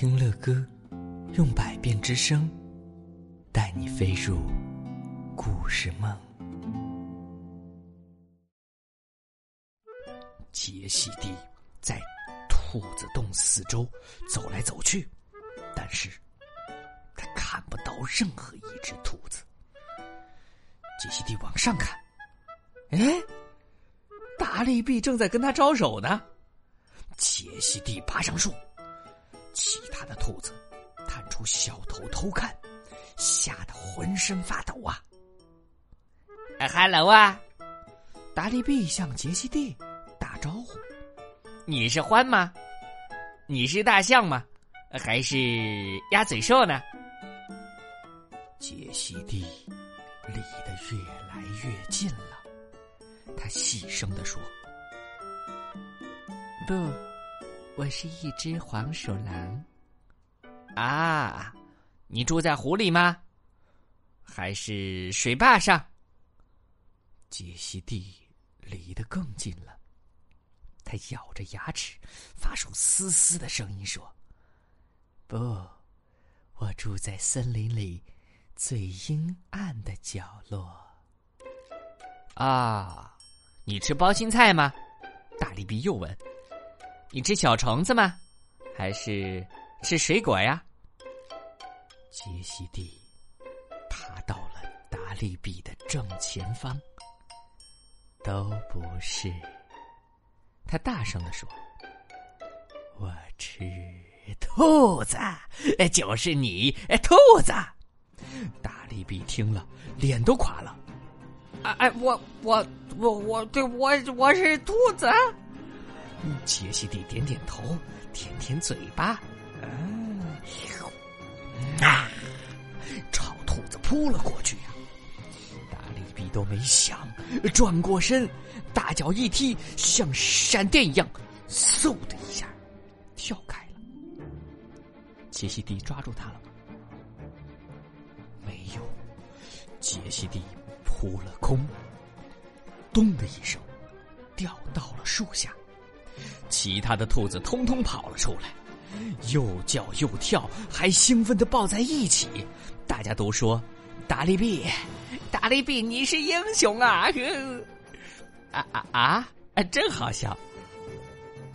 听乐歌，用百变之声，带你飞入故事梦。杰西蒂在兔子洞四周走来走去，但是他看不到任何一只兔子。杰西蒂往上看，哎，达利毕正在跟他招手呢。杰西蒂爬上树。其他的兔子探出小头偷看，吓得浑身发抖啊！哎，hello 啊！达利比向杰西蒂打招呼：“你是獾吗？你是大象吗？还是鸭嘴兽呢？”杰西蒂离得越来越近了，他细声的说：“不。”我是一只黄鼠狼，啊，你住在湖里吗？还是水坝上？杰西蒂离得更近了，他咬着牙齿，发出嘶嘶的声音说：“不，我住在森林里最阴暗的角落。”啊，你吃包心菜吗？大力比又问。你吃小虫子吗？还是吃水果呀？杰西蒂爬到了达利比的正前方。都不是，他大声的说：“我吃兔子，就是你，兔子。”达利比听了，脸都垮了。哎哎，我我我我对我我是兔子。杰西蒂点点头，舔舔嘴巴，嗯啊，朝兔子扑了过去呀！达利比都没想，转过身，大脚一踢，像闪电一样，嗖的一下跳开了。杰西蒂抓住他了吗？没有，杰西蒂扑了空，咚的一声，掉到了树下。其他的兔子通通跑了出来，又叫又跳，还兴奋的抱在一起。大家都说：“达利比，达利比，你是英雄啊！”啊啊啊！真好笑。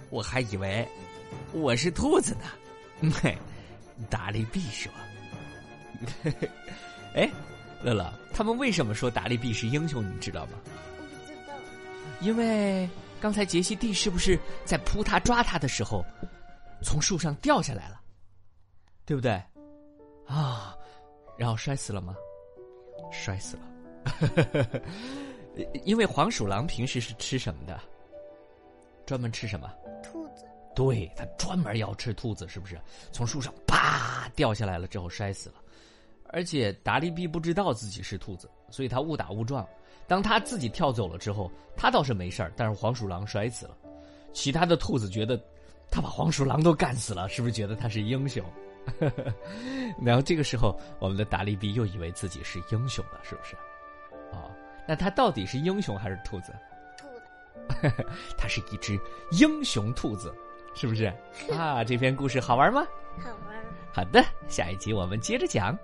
我还以为我是兔子呢。嘿，达利比说：“ 哎，乐乐，他们为什么说达利比是英雄？你知道吗？”不知道。因为。刚才杰西蒂是不是在扑他抓他的时候，从树上掉下来了，对不对？啊，然后摔死了吗？摔死了。因为黄鼠狼平时是吃什么的？专门吃什么？兔子。对，它专门要吃兔子，是不是？从树上啪掉下来了之后摔死了，而且达利比不知道自己是兔子，所以他误打误撞。当他自己跳走了之后，他倒是没事儿，但是黄鼠狼摔死了。其他的兔子觉得他把黄鼠狼都干死了，是不是觉得他是英雄？然后这个时候，我们的达利比又以为自己是英雄了，是不是？哦，那他到底是英雄还是兔子？兔子。他是一只英雄兔子，是不是？啊，这篇故事好玩吗？好玩。好的，下一集我们接着讲。